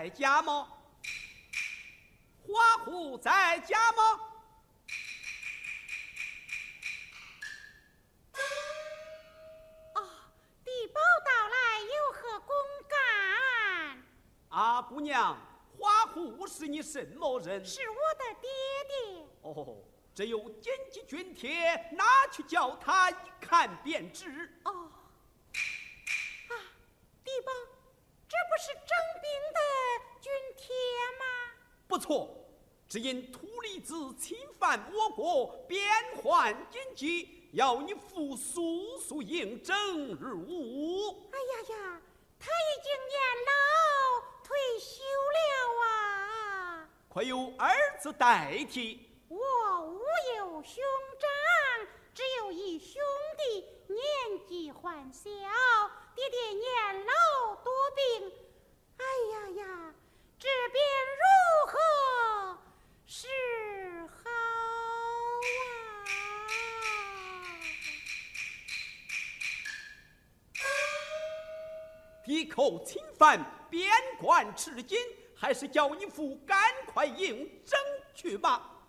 在家吗？花虎在家吗？哦，地保到来，有何公干？啊，姑娘，花虎是你什么人？是我的爹爹。哦，这有紧急军帖，拿去叫他一看便知。哦，错，只因秃驴子侵犯我国，边患紧急，要你父速速应征入伍。哎呀呀，他已经年老退休了啊！快有儿子代替。我无有兄长，只有一兄弟，年纪还小，爹爹年老多病。哎呀呀，这便如何是好啊？敌寇侵犯，边关吃紧，还是叫你父赶快应征去吧。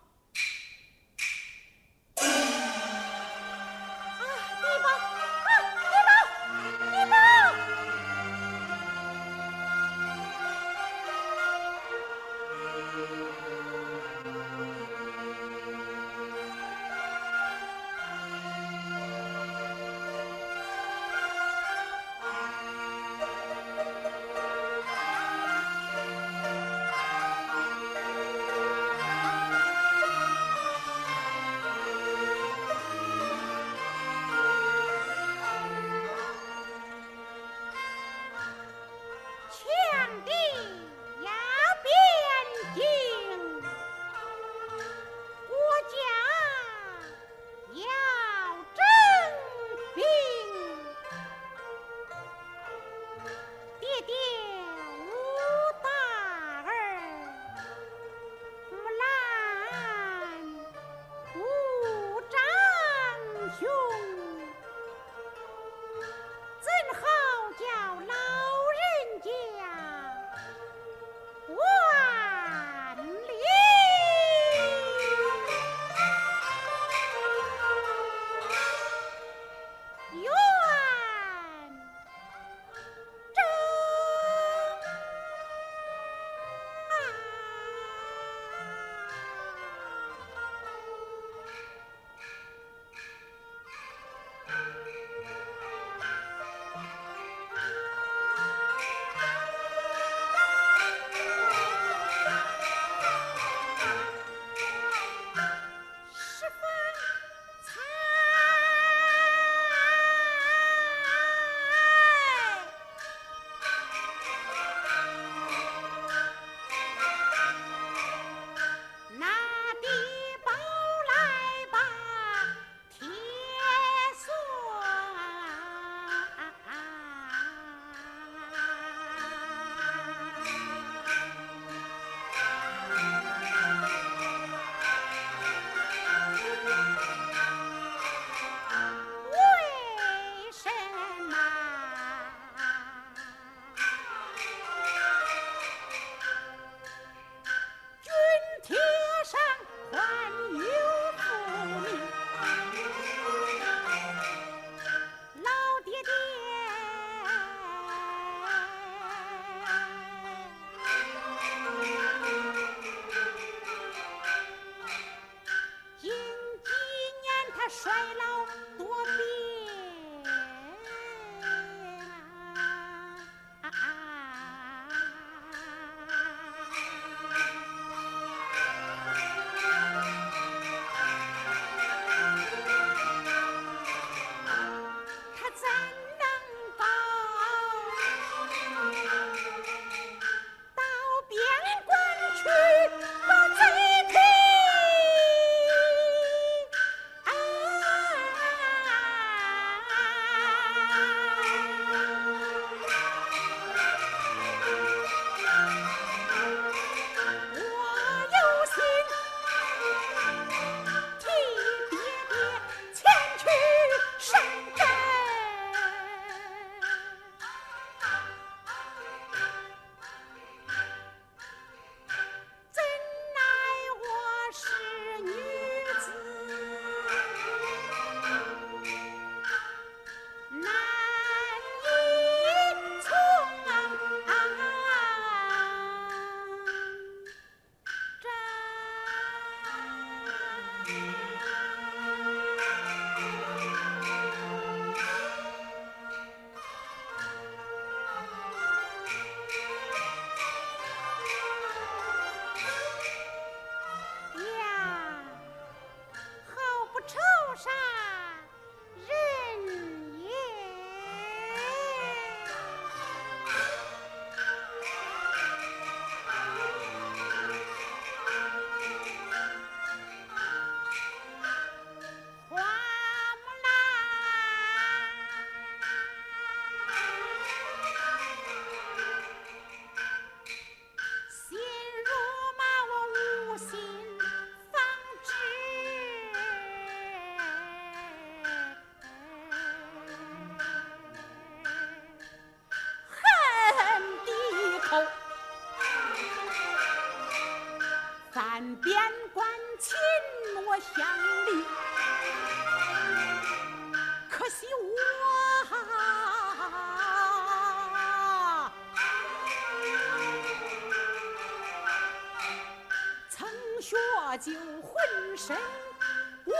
学救浑身无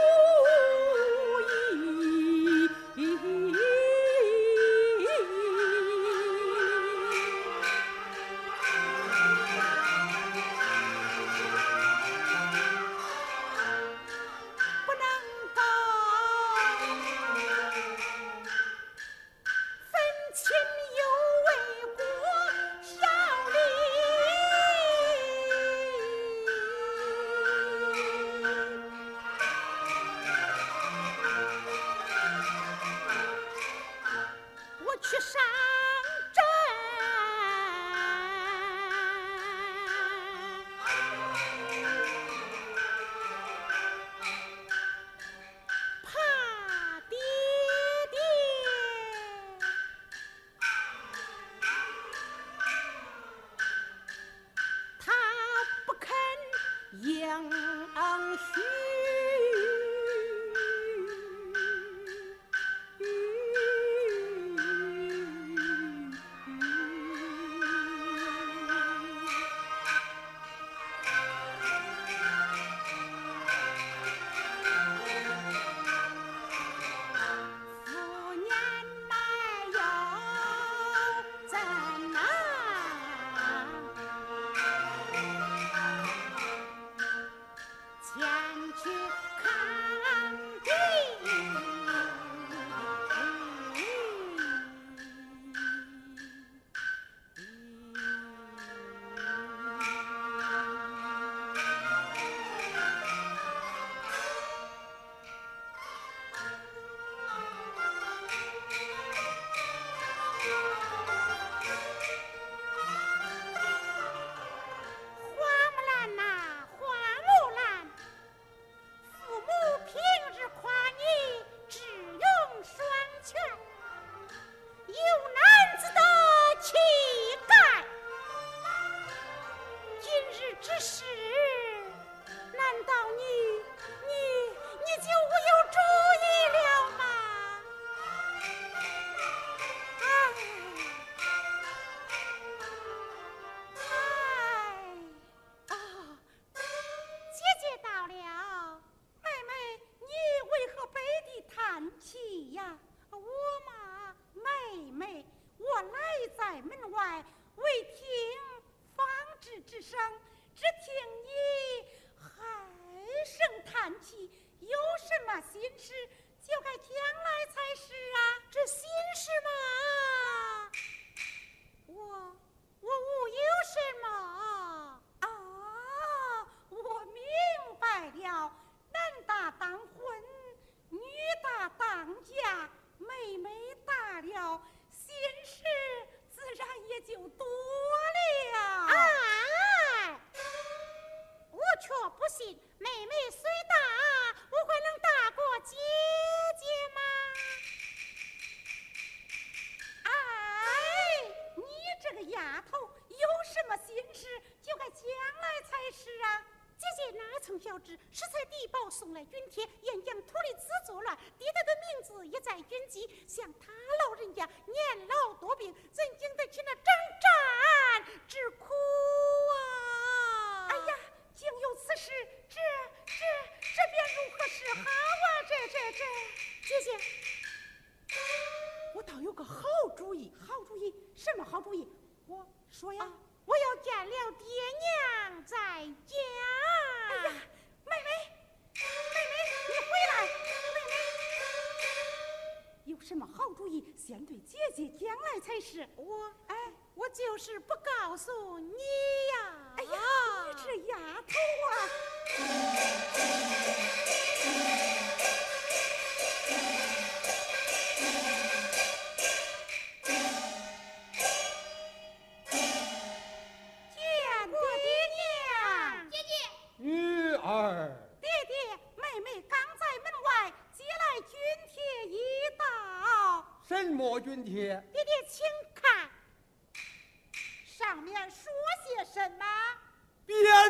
是不告诉你呀！哎呀，你这丫头啊！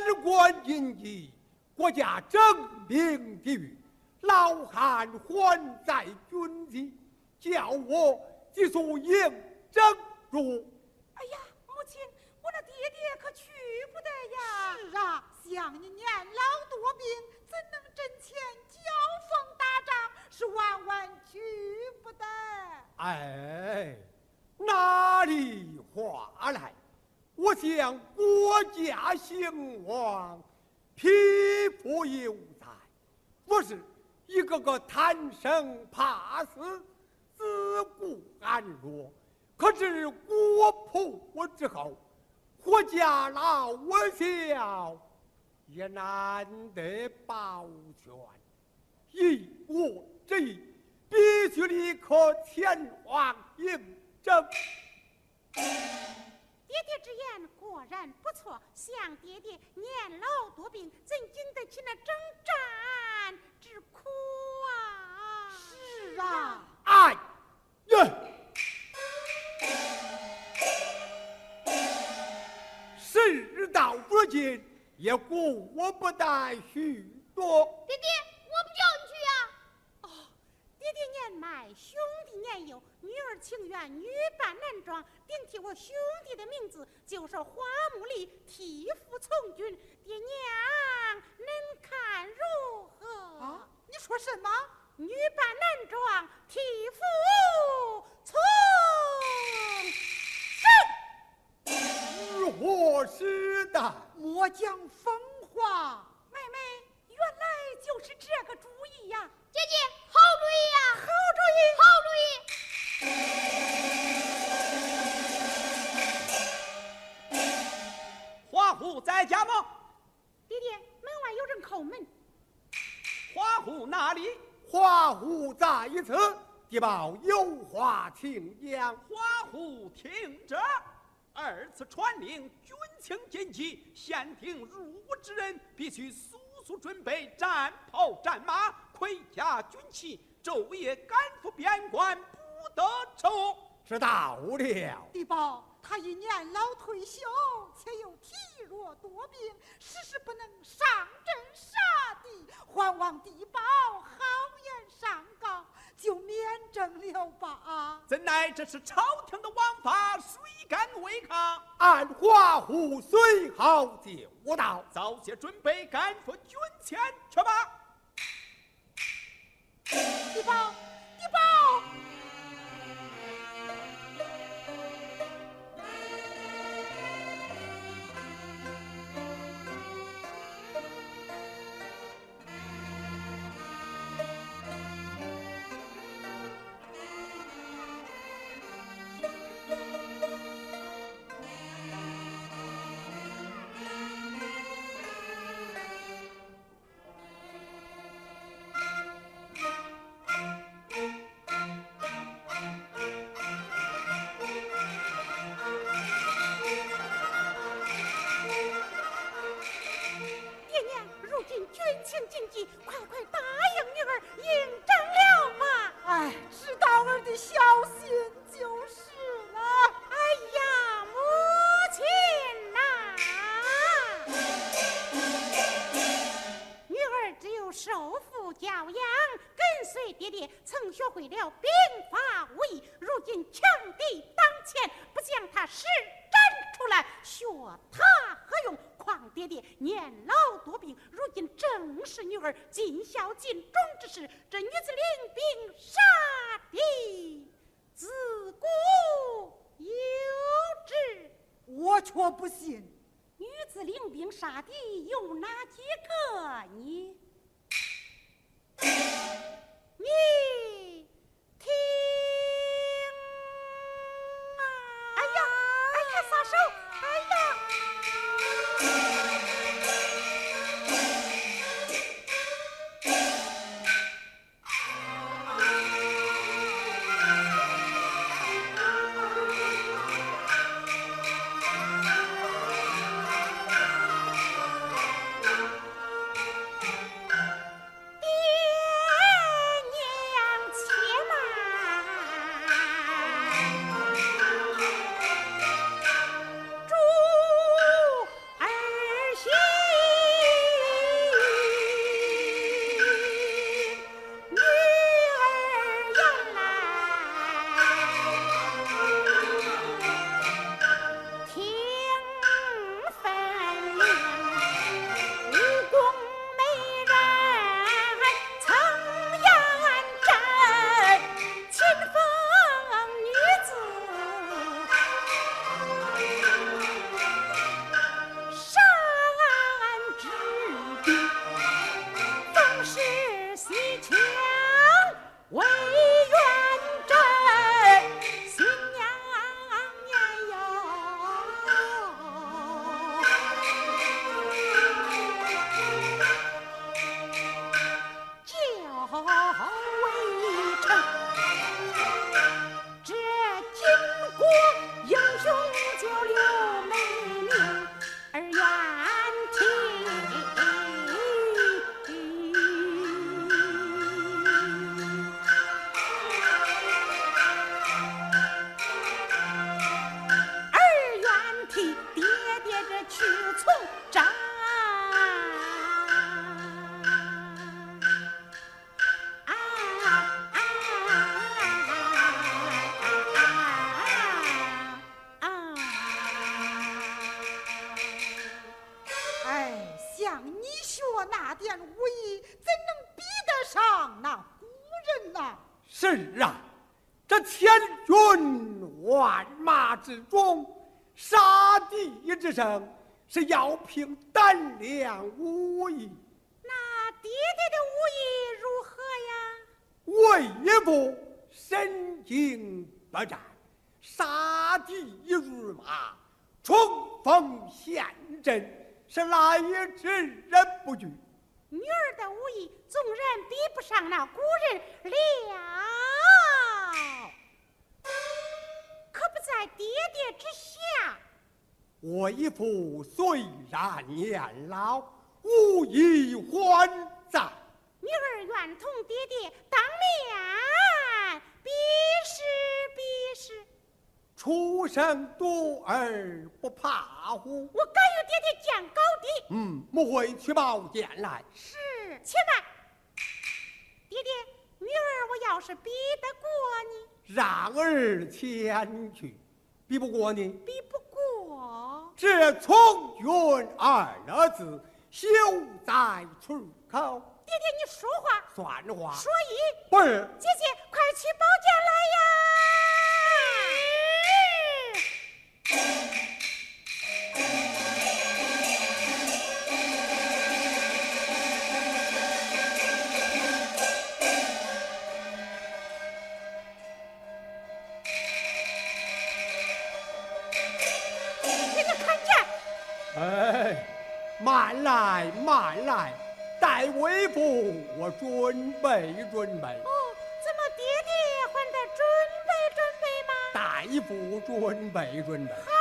边关禁忌，国家征兵地狱，老汉还在军籍，叫我急速应征入。哎呀，母亲，我那爹爹可去不得呀！是啊，像你年老多病，怎能阵前交锋打仗？是万万去不得。哎，哪里话来？我想国家兴亡，匹夫有责。我是一个个贪生怕死、自顾安乐，可是国破之后，国家老我小，也难得保全。以我之意，必须立刻前往应征。爹爹之言果然不错，想爹爹年老多病，怎经得起那征战之苦啊？是啊，哎呀！事到如今，也顾我不得许多。爹爹，爹爹年迈，兄弟年幼，女儿情愿女扮男装，顶替我兄弟的名字，就是花木里替父从军。爹娘，恁看如何？啊，你说什么？女扮男装，替父从军。如何是的？莫讲疯话，妹妹，原来就是这个主意呀！姐姐，好主意呀、好主意，好主意。花虎在家吗？爹爹，门外有人叩门。花虎哪里？花虎在此，地报有话请讲。花虎听着，二次传令，军情紧急，限定入伍之人必须速速准备战袍、战马、盔甲、军器，昼夜赶赴边关，不得抽。知道了。地保他已年老退休，且又体弱多病，时时不能上阵杀敌，还望地保好言上告，就免征了吧。怎奈这是朝廷的王法，谁敢违抗？按花虎随后就道。早些准备，赶赴军前去吧。地保，地保。生是要凭胆量武艺，那爹爹的武艺如何呀？为一步身经百战，杀敌如麻，冲锋陷阵，是来之人不惧。女儿的武艺纵然比不上那古人了，在爹爹之下。我义父虽然年老，无以还在。女儿愿同爹爹当面比试比试。初生多儿不怕虎。我敢与爹爹见高低。嗯，母会去报见来。是，且慢。爹爹，女儿我要是比得过你，让儿前去。比不过你，比不过。这“从军”二儿子休在出口。爹爹，你说话算话。说一不是。姐姐，快去宝不准北准的。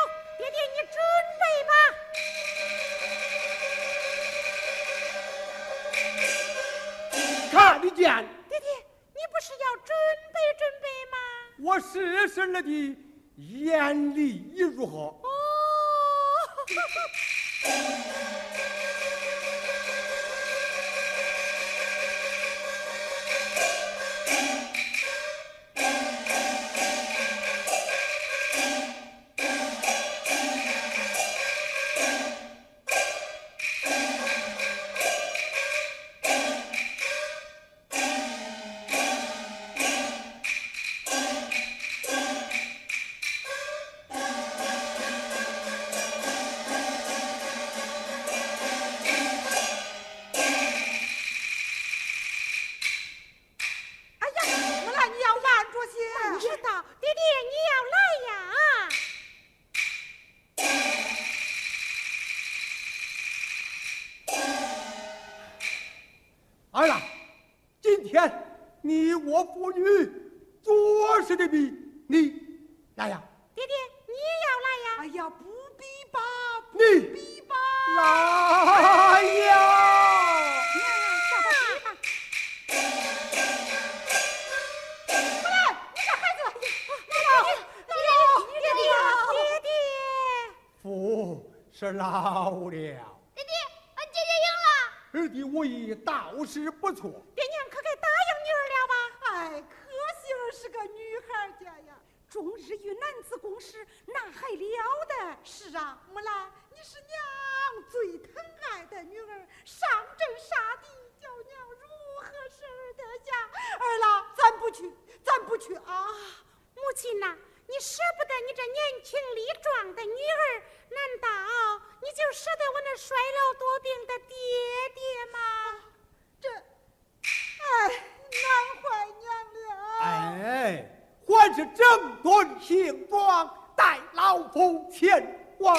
是整顿行装，带老夫前往。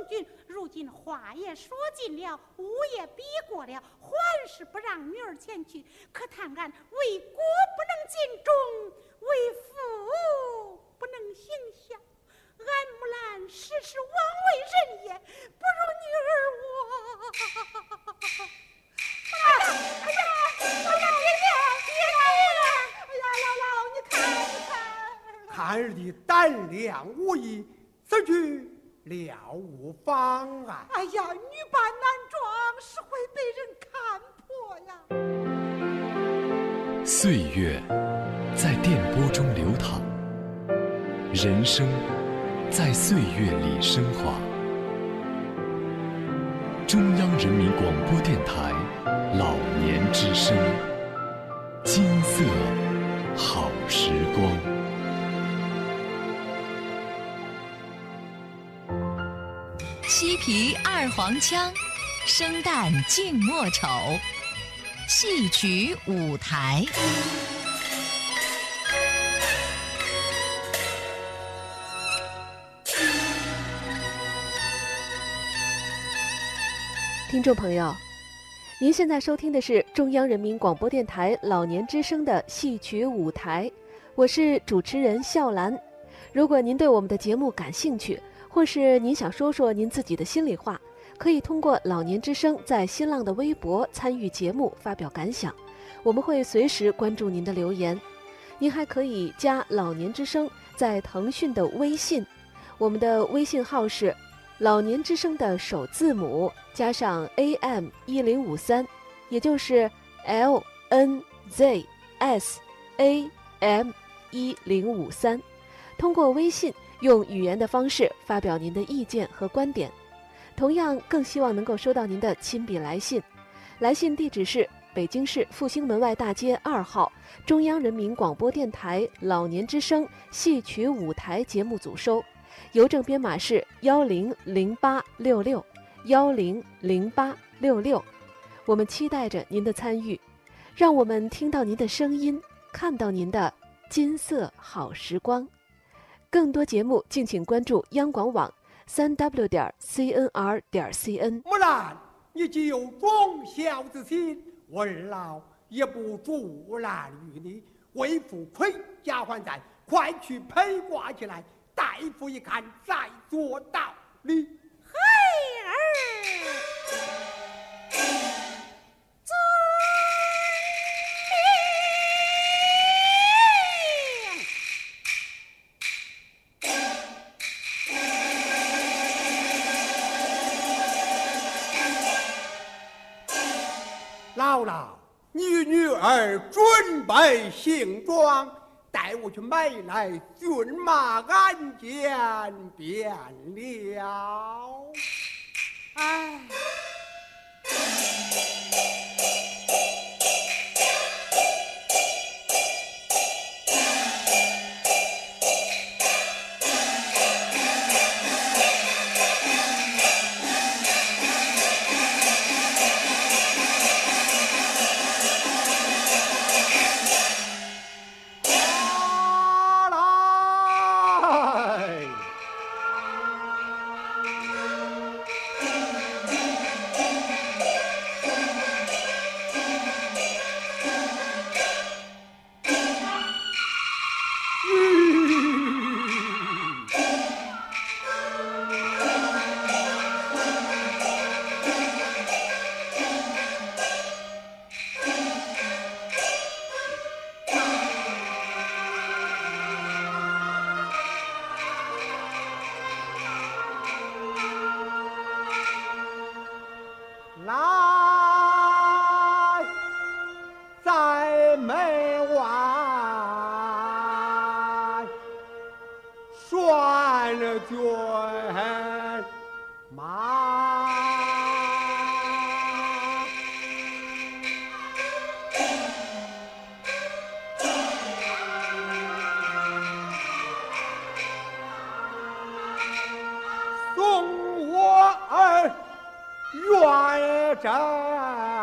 父从军。如今话也说尽了，武也比过了，还是不让女儿前去。可叹俺为国不能尽忠，为父不能行孝。俺木兰实是枉为人也，不如女儿我。哎呀，哎呀，哎呀，爹爹，爹爹！哎呀，姥姥，你看，你看，看儿的胆量无疑，此去了无妨碍。哎呀，女扮男装是会被人看破呀。岁月在电波中流淌，人生。在岁月里升华。中央人民广播电台老年之声，金色好时光。皮二黄腔，生旦净末丑，戏曲舞台。听众朋友，您现在收听的是中央人民广播电台老年之声的戏曲舞台，我是主持人笑兰。如果您对我们的节目感兴趣，或是您想说说您自己的心里话，可以通过老年之声在新浪的微博参与节目发表感想，我们会随时关注您的留言。您还可以加老年之声在腾讯的微信，我们的微信号是。老年之声的首字母加上 AM 一零五三，也就是 L N Z S A M 一零五三，通过微信用语言的方式发表您的意见和观点。同样，更希望能够收到您的亲笔来信，来信地址是北京市复兴门外大街二号中央人民广播电台老年之声戏曲舞台节目组收。邮政编码是幺零零八六六幺零零八六六，我们期待着您的参与，让我们听到您的声音，看到您的金色好时光。更多节目，敬请关注央广网三 w 点 cnr 点 cn。木兰，你既有忠孝之心，我二老也不阻拦于你。为父盔甲还债，快去披挂起来。大夫一看，再做道理。孩儿，女儿准备行装。带我去买来骏马鞍鞯便了。哎。cha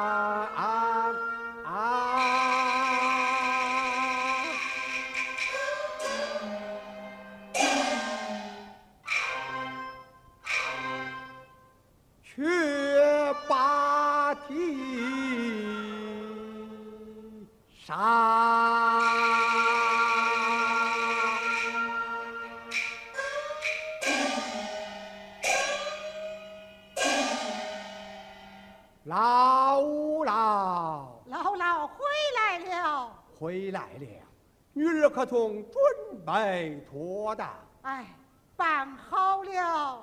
可从准备妥当？哎，办好了，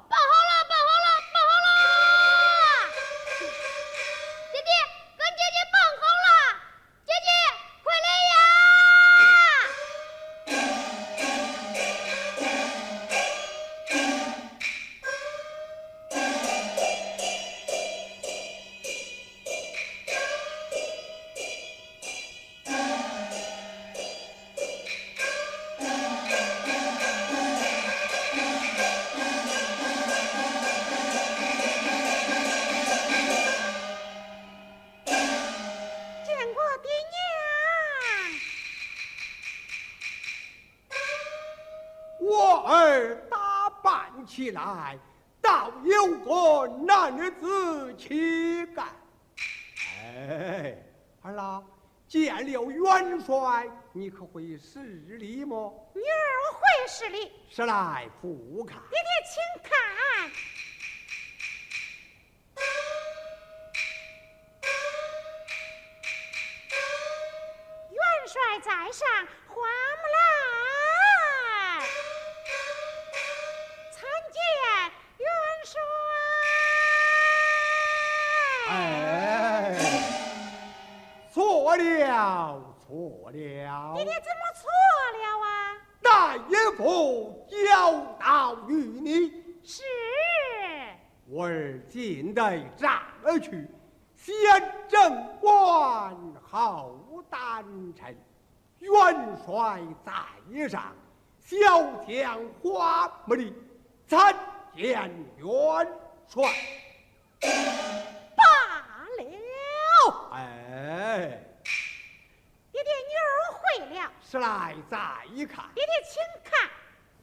见了元帅，你可会施礼么？女儿我会施礼，是来俯看。爹爹请看。进得战而去，先正官后丹臣，元帅在上，小将花木里参见元帅。罢了。哎，爹爹，女儿回了。是来再一看。爹爹，请看，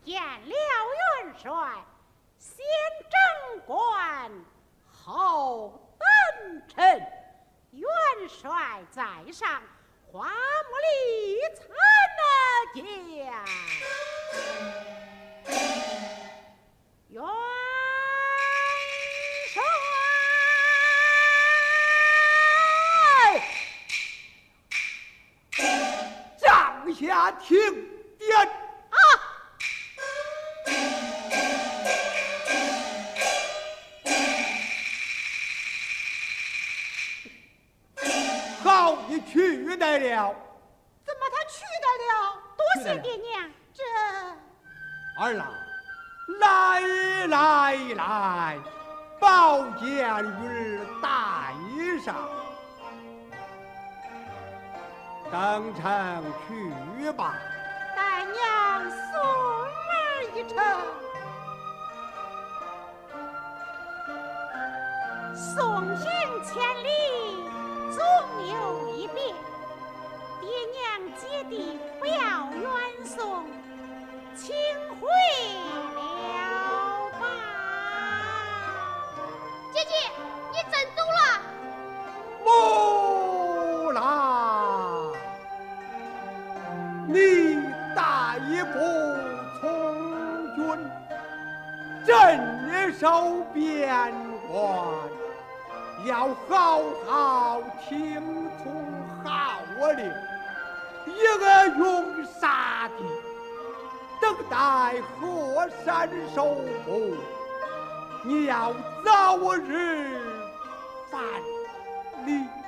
见了元帅，先正官，后丹臣。元帅在上，花木里参见。元帅。帐下听点。了。怎么他去得了？多谢爹娘。这二郎，来来来，宝剑与儿带上，登城去吧。带娘送儿一程。送行千里，总有一别。爹娘姐弟不要远送，请回了吧。姐姐，你真走了？木兰，你大一步从军，镇守边关，要好好听从号令，一个用杀的，等待河山收复。你要早日返离。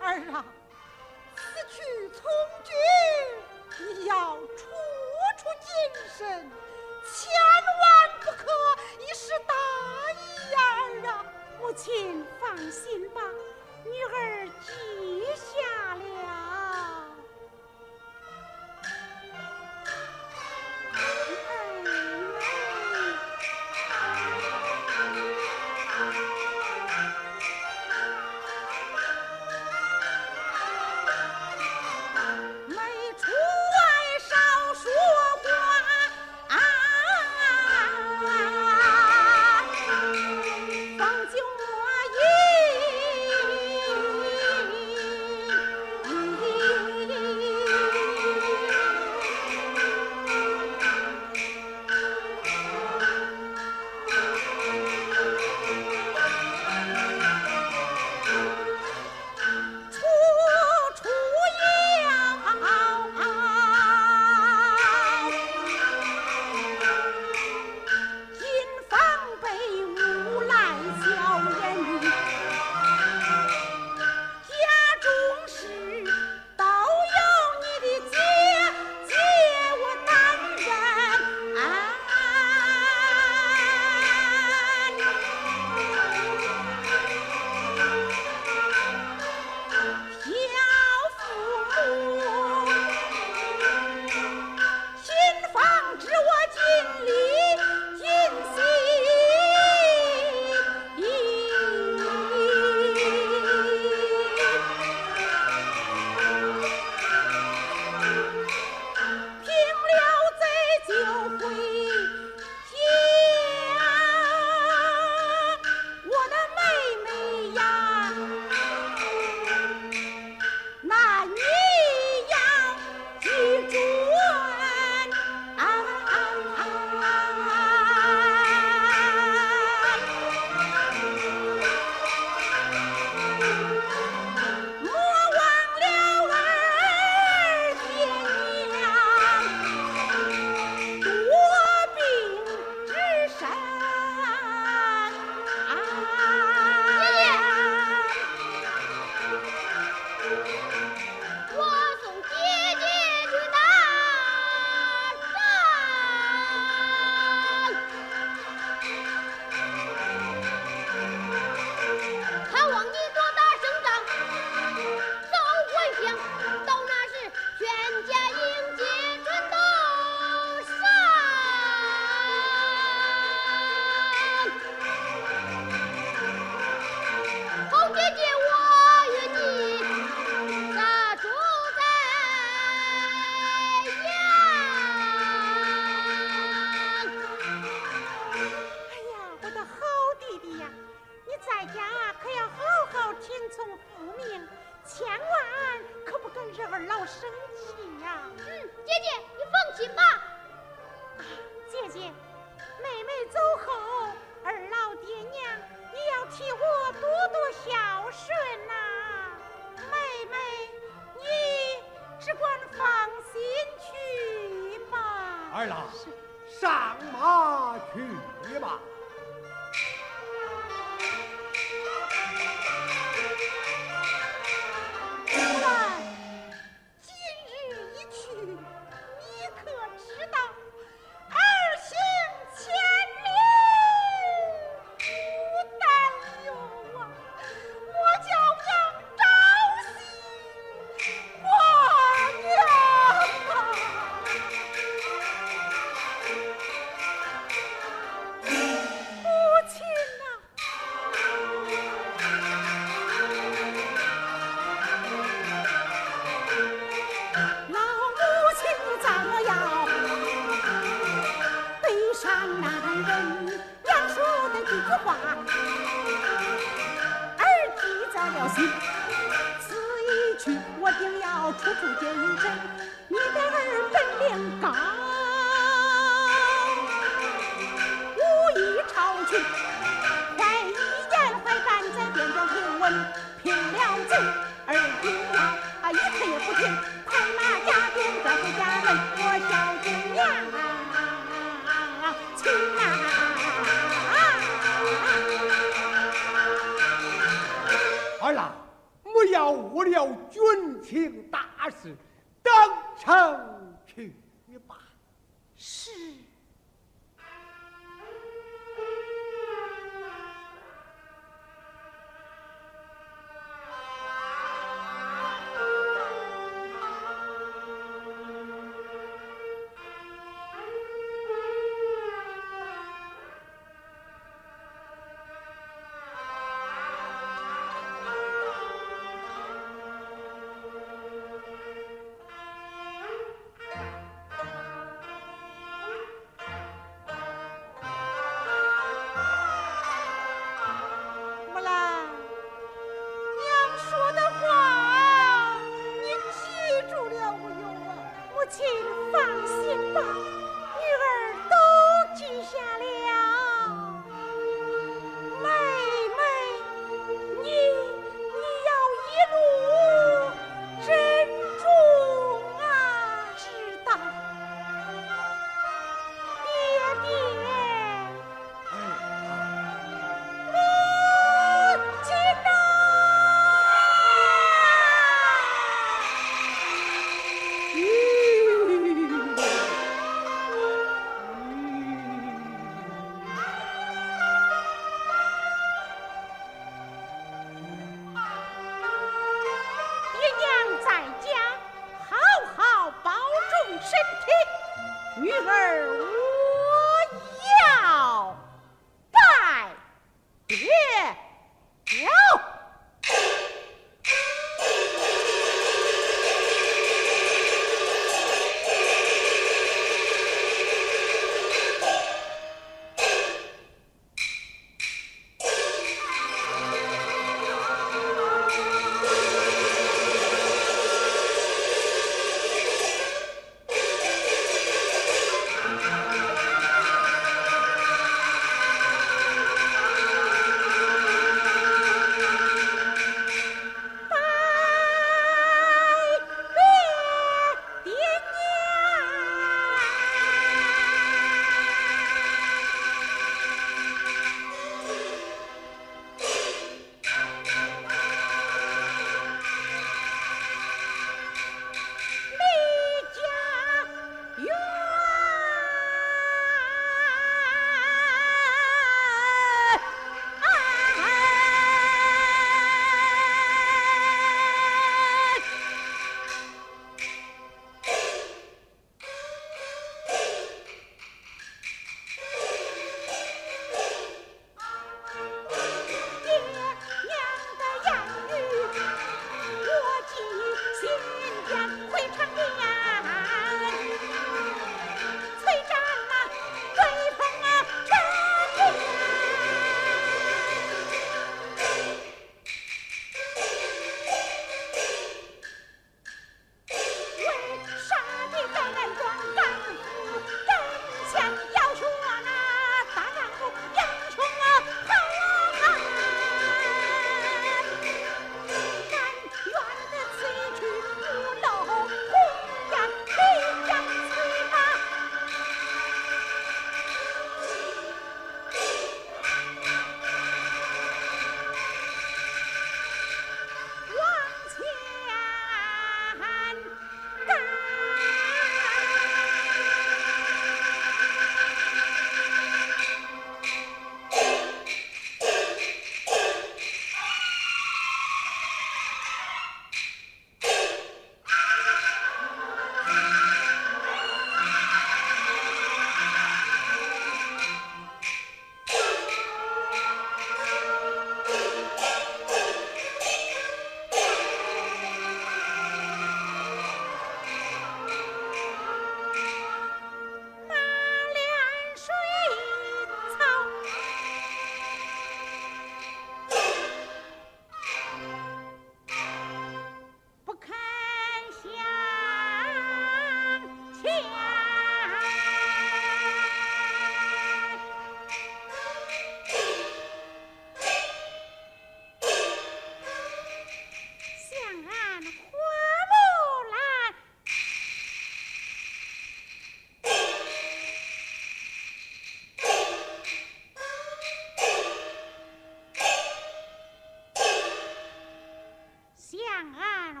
两岸花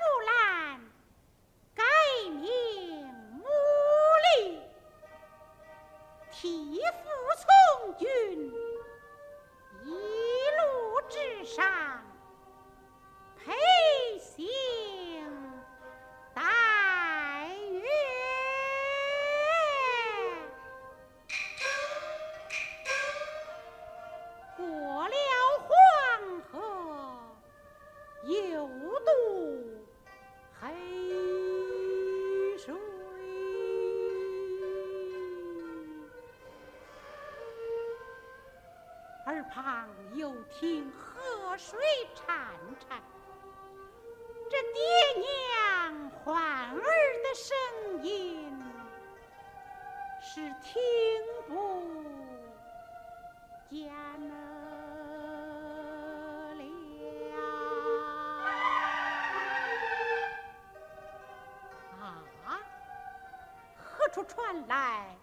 木兰，改名武力替父从军。来